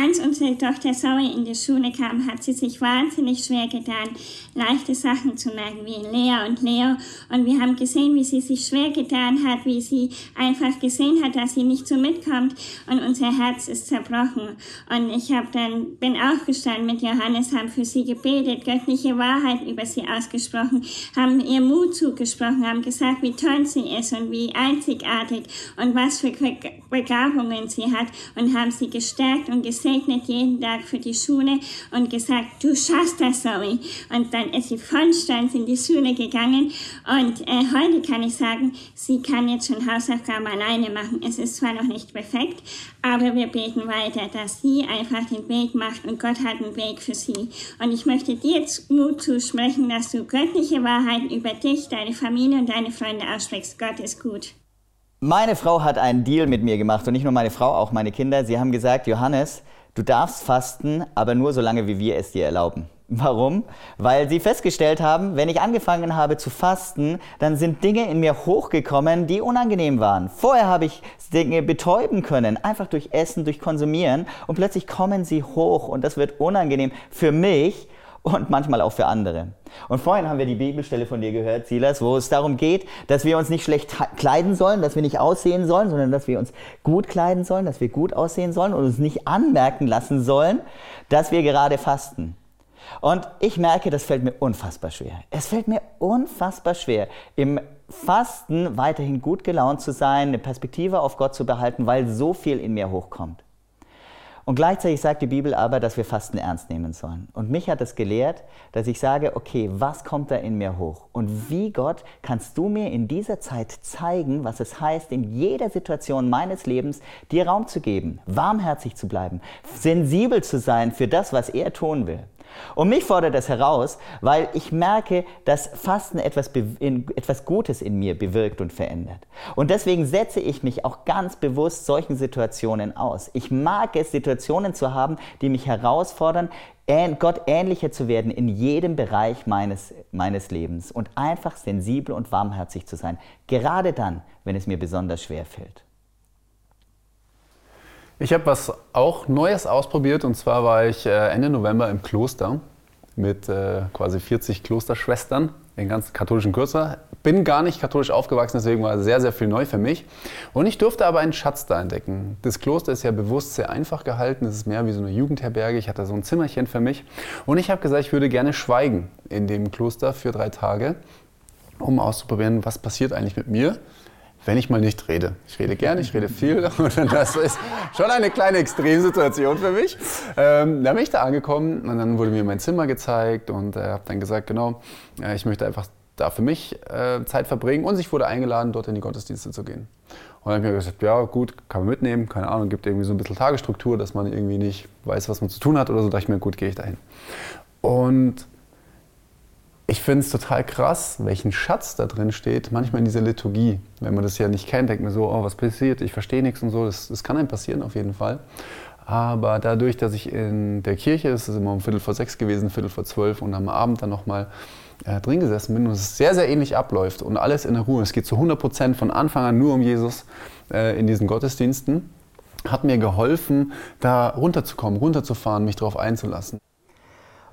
Als unsere Tochter Zoe in die Schule kam, hat sie sich wahnsinnig schwer getan, leichte Sachen zu merken, wie Lea und Leo. Und wir haben gesehen, wie sie sich schwer getan hat, wie sie einfach gesehen hat, dass sie nicht so mitkommt. Und unser Herz ist zerbrochen. Und ich habe dann, bin aufgestanden mit Johannes, haben für sie gebetet, göttliche Wahrheit über sie ausgesprochen, haben ihr Mut zugesprochen, haben gesagt, wie toll sie ist und wie einzigartig und was für Begabungen sie hat und haben sie gestärkt und gesehen, gesegnet jeden Tag für die Schule und gesagt, du schaffst das, Zoe. Und dann ist sie voll stolz in die Schule gegangen und äh, heute kann ich sagen, sie kann jetzt schon Hausaufgaben alleine machen. Es ist zwar noch nicht perfekt, aber wir beten weiter, dass sie einfach den Weg macht und Gott hat einen Weg für sie. Und ich möchte dir jetzt Mut zusprechen, dass du göttliche Wahrheit über dich, deine Familie und deine Freunde aussprichst. Gott ist gut.
Meine Frau hat einen Deal mit mir gemacht und nicht nur meine Frau, auch meine Kinder. Sie haben gesagt, Johannes, du darfst fasten, aber nur so lange, wie wir es dir erlauben. Warum? Weil sie festgestellt haben, wenn ich angefangen habe zu fasten, dann sind Dinge in mir hochgekommen, die unangenehm waren. Vorher habe ich Dinge betäuben können, einfach durch Essen, durch Konsumieren und plötzlich kommen sie hoch und das wird unangenehm für mich und manchmal auch für andere. Und vorhin haben wir die Bibelstelle von dir gehört, Silas, wo es darum geht, dass wir uns nicht schlecht kleiden sollen, dass wir nicht aussehen sollen, sondern dass wir uns gut kleiden sollen, dass wir gut aussehen sollen und uns nicht anmerken lassen sollen, dass wir gerade fasten. Und ich merke, das fällt mir unfassbar schwer. Es fällt mir unfassbar schwer, im Fasten weiterhin gut gelaunt zu sein, eine Perspektive auf Gott zu behalten, weil so viel in mir hochkommt. Und gleichzeitig sagt die Bibel aber, dass wir Fasten ernst nehmen sollen. Und mich hat es gelehrt, dass ich sage, okay, was kommt da in mir hoch? Und wie Gott kannst du mir in dieser Zeit zeigen, was es heißt, in jeder Situation meines Lebens dir Raum zu geben, warmherzig zu bleiben, sensibel zu sein für das, was er tun will. Und mich fordert das heraus, weil ich merke, dass Fasten etwas, etwas Gutes in mir bewirkt und verändert. Und deswegen setze ich mich auch ganz bewusst solchen Situationen aus. Ich mag es, Situationen zu haben, die mich herausfordern, Gott ähnlicher zu werden in jedem Bereich meines, meines Lebens und einfach sensibel und warmherzig zu sein. Gerade dann, wenn es mir besonders schwer fällt.
Ich habe was auch Neues ausprobiert und zwar war ich äh, Ende November im Kloster mit äh, quasi 40 Klosterschwestern, den ganzen katholischen Kürzer. Bin gar nicht katholisch aufgewachsen, deswegen war sehr, sehr viel neu für mich. Und ich durfte aber einen Schatz da entdecken. Das Kloster ist ja bewusst sehr einfach gehalten. Es ist mehr wie so eine Jugendherberge. Ich hatte so ein Zimmerchen für mich. Und ich habe gesagt, ich würde gerne schweigen in dem Kloster für drei Tage, um auszuprobieren, was passiert eigentlich mit mir, wenn ich mal nicht rede. Ich rede gerne, ich rede viel [LAUGHS] und das ist schon eine kleine Extremsituation für mich. Ähm, da bin ich da angekommen und dann wurde mir mein Zimmer gezeigt und äh, habe dann gesagt, genau, äh, ich möchte einfach da für mich äh, Zeit verbringen und ich wurde eingeladen, dort in die Gottesdienste zu gehen. Und dann habe ich mir gesagt, ja gut, kann man mitnehmen, keine Ahnung, gibt irgendwie so ein bisschen Tagesstruktur, dass man irgendwie nicht weiß, was man zu tun hat oder so. Da dachte ich mir, gut, gehe ich dahin. Und ich finde es total krass, welchen Schatz da drin steht, manchmal in dieser Liturgie. Wenn man das ja nicht kennt, denkt man so, oh, was passiert, ich verstehe nichts und so. Das, das kann einem passieren auf jeden Fall. Aber dadurch, dass ich in der Kirche, das ist immer um Viertel vor sechs gewesen, Viertel vor zwölf und am Abend dann nochmal äh, drin gesessen bin und es sehr, sehr ähnlich abläuft und alles in der Ruhe. Es geht zu 100 Prozent von Anfang an nur um Jesus äh, in diesen Gottesdiensten, hat mir geholfen, da runterzukommen, runterzufahren, mich darauf einzulassen.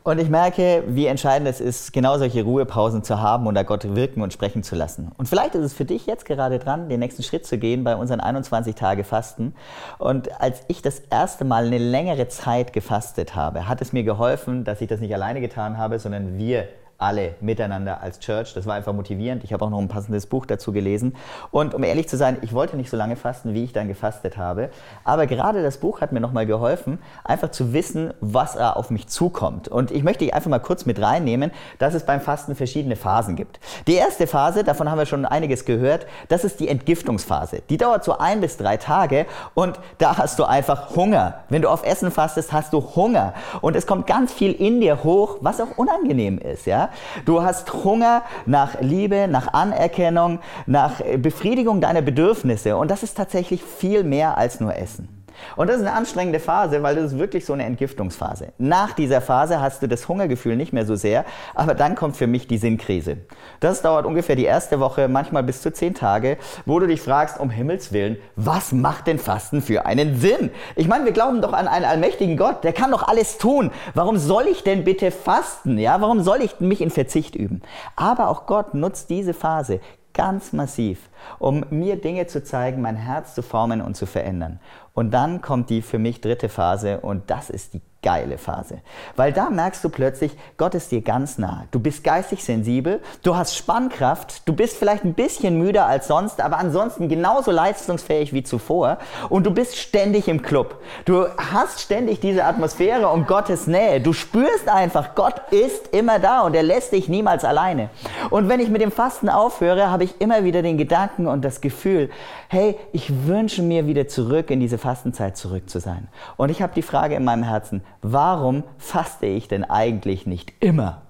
Und ich merke, wie entscheidend es ist, genau solche Ruhepausen zu haben und da Gott wirken und sprechen zu lassen. Und vielleicht ist es für dich jetzt gerade dran, den nächsten Schritt zu gehen bei unseren 21 Tage Fasten. Und als ich das erste Mal eine längere Zeit gefastet habe, hat es mir geholfen, dass ich das nicht alleine getan habe, sondern wir alle miteinander als Church. Das war einfach motivierend. Ich habe auch noch ein passendes Buch dazu gelesen. Und um ehrlich zu sein, ich wollte nicht so lange fasten, wie ich dann gefastet habe. Aber gerade das Buch hat mir nochmal geholfen, einfach zu wissen, was da auf mich zukommt. Und ich möchte einfach mal kurz mit reinnehmen, dass es beim Fasten verschiedene Phasen gibt. Die erste Phase, davon haben wir schon einiges gehört, das ist die Entgiftungsphase. Die dauert so ein bis drei Tage und da hast du einfach Hunger. Wenn du auf Essen fastest, hast du Hunger. Und es kommt ganz viel in dir hoch, was auch unangenehm ist. Ja? Du hast Hunger nach Liebe, nach Anerkennung, nach Befriedigung deiner Bedürfnisse. Und das ist tatsächlich viel mehr als nur Essen. Und das ist eine anstrengende Phase, weil das ist wirklich so eine Entgiftungsphase. Nach dieser Phase hast du das Hungergefühl nicht mehr so sehr, aber dann kommt für mich die Sinnkrise. Das dauert ungefähr die erste Woche, manchmal bis zu zehn Tage, wo du dich fragst, um Himmels Willen, was macht denn Fasten für einen Sinn? Ich meine, wir glauben doch an einen allmächtigen Gott, der kann doch alles tun. Warum soll ich denn bitte fasten? Ja, warum soll ich mich in Verzicht üben? Aber auch Gott nutzt diese Phase ganz massiv, um mir Dinge zu zeigen, mein Herz zu formen und zu verändern. Und dann kommt die für mich dritte Phase und das ist die geile Phase. Weil da merkst du plötzlich, Gott ist dir ganz nah. Du bist geistig sensibel, du hast Spannkraft, du bist vielleicht ein bisschen müder als sonst, aber ansonsten genauso leistungsfähig wie zuvor und du bist ständig im Club. Du hast ständig diese Atmosphäre um Gottes Nähe. Du spürst einfach, Gott ist immer da und er lässt dich niemals alleine. Und wenn ich mit dem Fasten aufhöre, habe ich immer wieder den Gedanken und das Gefühl, hey, ich wünsche mir wieder zurück in diese Fastenzeit zurück zu sein. Und ich habe die Frage in meinem Herzen, warum faste ich denn eigentlich nicht immer?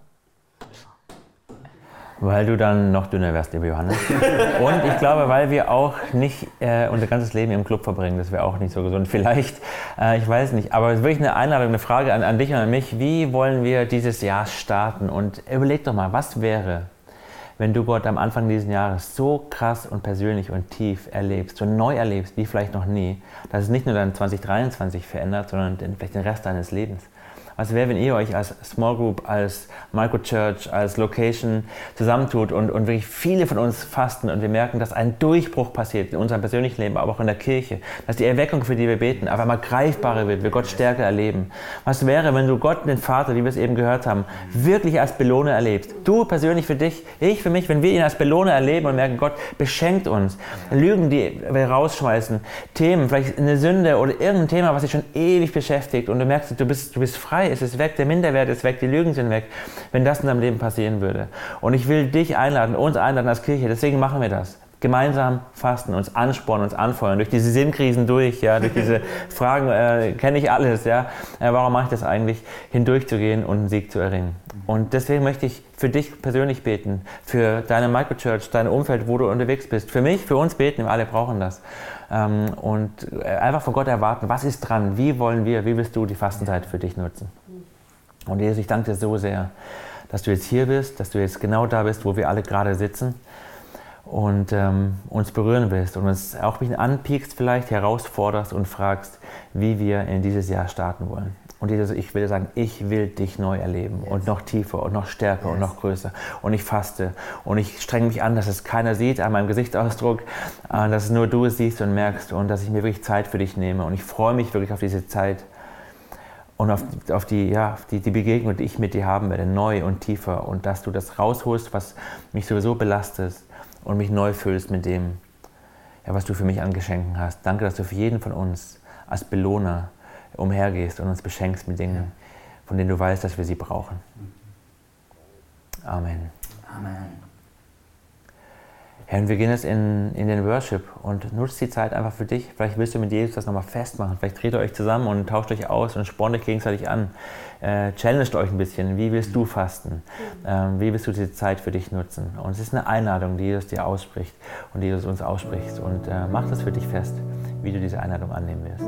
Weil du dann noch dünner wärst, lieber Johannes. [LAUGHS] Und ich glaube, weil wir auch nicht äh, unser ganzes Leben im Club verbringen, das wäre auch nicht so gesund. Vielleicht, äh, ich weiß nicht, aber es ist wirklich eine Einladung, eine Frage an, an dich und an mich. Wie wollen wir dieses Jahr starten? Und überleg doch mal, was wäre, wenn du Gott am Anfang dieses Jahres so krass und persönlich und tief erlebst, so neu erlebst wie vielleicht noch nie, dass es nicht nur dein 2023 verändert, sondern vielleicht den Rest deines Lebens. Was wäre, wenn ihr euch als Small Group, als Microchurch, als Location zusammentut und, und wirklich viele von uns fasten und wir merken, dass ein Durchbruch passiert in unserem persönlichen Leben, aber auch in der Kirche, dass die Erweckung, für die wir beten, auf einmal greifbarer wird, wir Gott stärker erleben. Was wäre, wenn du Gott, den Vater, wie wir es eben gehört haben, wirklich als Belohner erlebst? Du persönlich für dich, ich für mich, wenn wir ihn als Belohner erleben und merken, Gott beschenkt uns. Lügen, die wir rausschmeißen, Themen, vielleicht eine Sünde oder irgendein Thema, was dich schon ewig beschäftigt und du merkst, du bist, du bist frei frei, es ist weg, der Minderwert ist weg, die Lügen sind weg, wenn das in deinem Leben passieren würde. Und ich will dich einladen, uns einladen als Kirche, deswegen machen wir das. Gemeinsam fasten, uns anspornen, uns anfeuern, durch diese Sinnkrisen durch, ja, durch diese [LAUGHS] Fragen, äh, kenne ich alles, ja, äh, warum mache ich das eigentlich, hindurchzugehen und einen Sieg zu erringen. Und deswegen möchte ich für dich persönlich beten, für deine Microchurch, dein Umfeld, wo du unterwegs bist, für mich, für uns beten, wir alle brauchen das. Ähm, und äh, einfach von Gott erwarten, was ist dran, wie wollen wir, wie willst du die Fastenzeit für dich nutzen. Und Jesus, ich danke dir so sehr, dass du jetzt hier bist, dass du jetzt genau da bist, wo wir alle gerade sitzen und ähm, uns berühren willst und uns auch ein bisschen anpiekst, vielleicht herausforderst und fragst, wie wir in dieses Jahr starten wollen. Und ich will sagen, ich will dich neu erleben yes. und noch tiefer und noch stärker yes. und noch größer. Und ich faste und ich strenge mich an, dass es keiner sieht an meinem Gesichtsausdruck, äh, dass es nur du es siehst und merkst und dass ich mir wirklich Zeit für dich nehme. Und ich freue mich wirklich auf diese Zeit und auf, auf, die, ja, auf die, die Begegnung, die ich mit dir haben werde, neu und tiefer. Und dass du das rausholst, was mich sowieso belastet und mich neu füllst mit dem, ja, was du für mich an Geschenken hast. Danke, dass du für jeden von uns als Belohner umhergehst und uns beschenkst mit Dingen, von denen du weißt, dass wir sie brauchen. Amen. Amen. Herr, und wir gehen jetzt in, in den Worship und nutzt die Zeit einfach für dich. Vielleicht willst du mit Jesus das nochmal festmachen. Vielleicht dreht ihr euch zusammen und tauscht euch aus und spornt euch gegenseitig an. Äh, challenged euch ein bisschen. Wie willst du fasten? Ähm, wie willst du diese Zeit für dich nutzen? Und es ist eine Einladung, die Jesus dir ausspricht und die Jesus uns ausspricht. Und äh, mach das für dich fest, wie du diese Einladung annehmen wirst.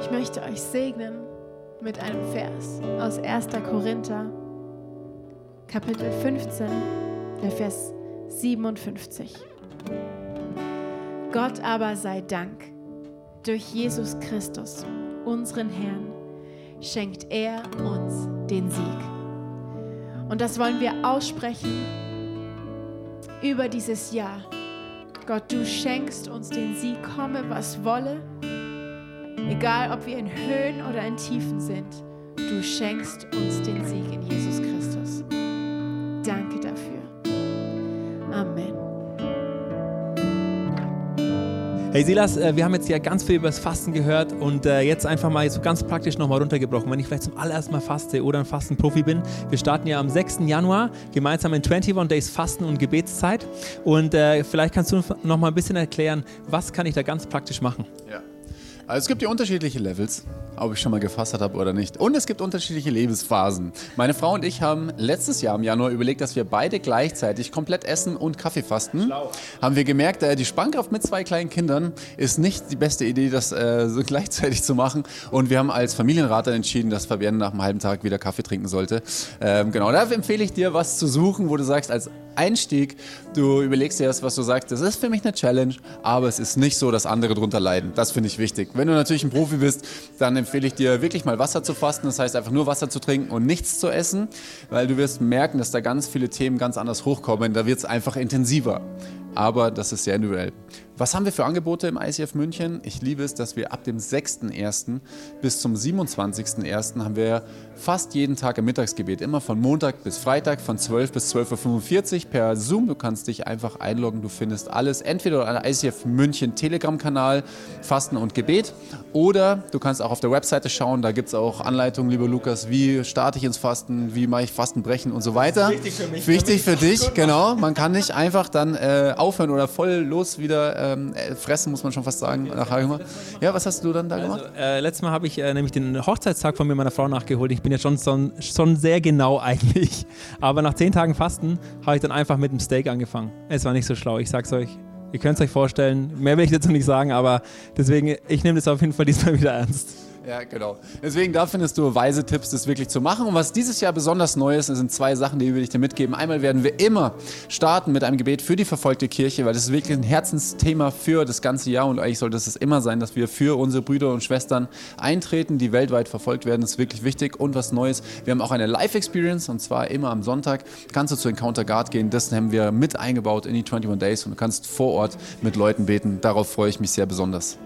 Ich
möchte euch segnen mit einem Vers aus 1. Korinther, Kapitel 15, der Vers 57. Gott aber sei Dank, durch Jesus Christus, unseren Herrn, schenkt er uns den Sieg. Und das wollen wir aussprechen über dieses Jahr. Gott, du schenkst uns den Sieg, komme was wolle. Egal, ob wir in Höhen oder in Tiefen sind, du schenkst uns den Sieg in Jesus Christus. Danke
Hey Silas, äh, wir haben jetzt ja ganz viel über das Fasten gehört und äh, jetzt einfach mal so ganz praktisch nochmal runtergebrochen. Wenn ich vielleicht zum allerersten Mal faste oder ein Fastenprofi bin, wir starten ja am 6. Januar gemeinsam in 21 Days Fasten und Gebetszeit und äh, vielleicht kannst du noch mal ein bisschen erklären, was kann ich da ganz praktisch machen?
Ja. Also es gibt ja unterschiedliche Levels, ob ich schon mal gefastet habe oder nicht. Und es gibt unterschiedliche Lebensphasen. Meine Frau und ich haben letztes Jahr im Januar überlegt, dass wir beide gleichzeitig komplett essen und Kaffee fasten. Haben wir gemerkt, äh, die Spannkraft mit zwei kleinen Kindern ist nicht die beste Idee, das äh, so [LAUGHS] gleichzeitig zu machen. Und wir haben als Familienrat dann entschieden, dass Fabienne nach einem halben Tag wieder Kaffee trinken sollte. Ähm, genau, da empfehle ich dir, was zu suchen, wo du sagst, als Einstieg, du überlegst dir das, was du sagst, das ist für mich eine Challenge, aber es ist nicht so, dass andere drunter leiden. Das finde ich wichtig. Wenn du natürlich ein Profi bist, dann empfehle ich dir wirklich mal Wasser zu fasten, das heißt einfach nur Wasser zu trinken und nichts zu essen, weil du wirst merken, dass da ganz viele Themen ganz anders hochkommen, da wird es einfach intensiver. Aber das ist sehr individuell. Was haben wir für Angebote im ICF München? Ich liebe es, dass wir ab dem 6.1. bis zum 27.1. haben wir fast jeden Tag im Mittagsgebet, immer von Montag bis Freitag von 12 bis 12.45 Uhr per Zoom. Du kannst dich einfach einloggen, du findest alles entweder an ICF München Telegram-Kanal, Fasten und Gebet oder du kannst auch auf der Webseite schauen, da gibt es auch Anleitungen, lieber Lukas, wie starte ich ins Fasten, wie mache ich Fastenbrechen und so weiter.
wichtig für mich.
Wichtig für dich, genau. Man kann nicht einfach dann äh, aufhören oder voll los wieder ähm, äh, fressen, muss man schon fast sagen. Nach Hause. Ja, was hast du dann da gemacht?
Äh, letztes Mal habe ich äh, nämlich den Hochzeitstag von mir meiner Frau nachgeholt. Ich bin ja schon, schon, schon sehr genau [LAUGHS] eigentlich. Aber nach zehn Tagen Fasten habe ich dann einfach mit dem Steak angefangen. Es war nicht so schlau, ich sag's euch. Ihr könnt es euch vorstellen. Mehr will ich dazu nicht sagen, aber deswegen, ich nehme das auf jeden Fall diesmal [LAUGHS] wieder ernst.
Ja, genau. Deswegen, da findest du weise Tipps, das wirklich zu machen. Und was dieses Jahr besonders neu ist, sind zwei Sachen, die will ich dir mitgeben. Einmal werden wir immer starten mit einem Gebet für die verfolgte Kirche, weil das ist wirklich ein Herzensthema für das ganze Jahr und eigentlich sollte es immer sein, dass wir für unsere Brüder und Schwestern eintreten, die weltweit verfolgt werden. Das ist wirklich wichtig. Und was Neues, wir haben auch eine Live-Experience und zwar immer am Sonntag kannst du zu Encounter Guard gehen. Das haben wir mit eingebaut in die 21 Days und du kannst vor Ort mit Leuten beten. Darauf freue ich mich sehr besonders.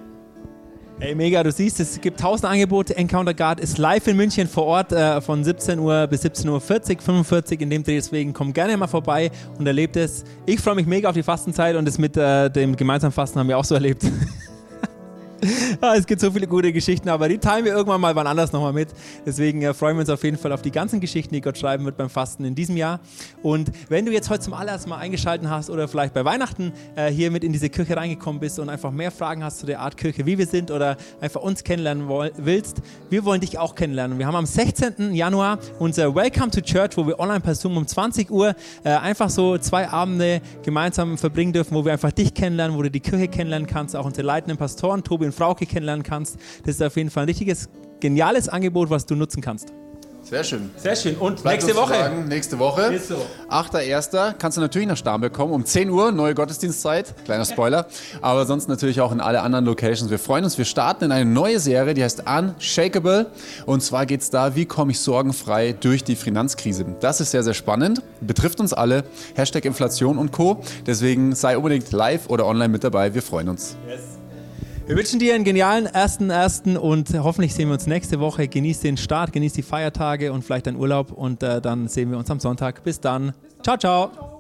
Ey, mega, du siehst, es gibt tausend Angebote. Encounter Guard ist live in München vor Ort äh, von 17 Uhr bis 17.40 Uhr, 45 in dem Dreh. Deswegen komm gerne mal vorbei und erlebt es. Ich freue mich mega auf die Fastenzeit und das mit äh, dem gemeinsamen Fasten haben wir auch so erlebt. [LAUGHS] [LAUGHS] Ah, es gibt so viele gute Geschichten, aber die teilen wir irgendwann mal wann anders nochmal mit. Deswegen äh, freuen wir uns auf jeden Fall auf die ganzen Geschichten, die Gott schreiben wird beim Fasten in diesem Jahr. Und wenn du jetzt heute zum allerersten Mal eingeschaltet hast oder vielleicht bei Weihnachten äh, hier mit in diese Kirche reingekommen bist und einfach mehr Fragen hast zu der Art Kirche, wie wir sind oder einfach uns kennenlernen willst, wir wollen dich auch kennenlernen. Wir haben am 16. Januar unser Welcome to Church, wo wir online per Zoom um 20 Uhr äh, einfach so zwei Abende gemeinsam verbringen dürfen, wo wir einfach dich kennenlernen, wo du die Kirche kennenlernen kannst, auch unsere leitenden Pastoren, Tobi und Frauke kennenlernen kannst. Das ist auf jeden Fall ein richtiges, geniales Angebot, was du nutzen kannst.
Sehr schön.
Sehr schön. Und
Bleibt
nächste Woche.
Sagen, nächste Woche.
So.
8.1. kannst du natürlich nach Starnberg kommen, um 10 Uhr, neue Gottesdienstzeit. Kleiner Spoiler. Aber sonst natürlich auch in alle anderen Locations. Wir freuen uns, wir starten in eine neue Serie, die heißt Unshakable. Und zwar geht es da, wie komme ich sorgenfrei durch die Finanzkrise. Das ist sehr, sehr spannend. Betrifft uns alle. Hashtag Inflation und Co. Deswegen sei unbedingt live oder online mit dabei. Wir freuen uns.
Wir wünschen dir einen genialen ersten ersten und hoffentlich sehen wir uns nächste Woche. Genieß den Start, genieß die Feiertage und vielleicht deinen Urlaub und äh, dann sehen wir uns am Sonntag. Bis dann. Ciao, ciao.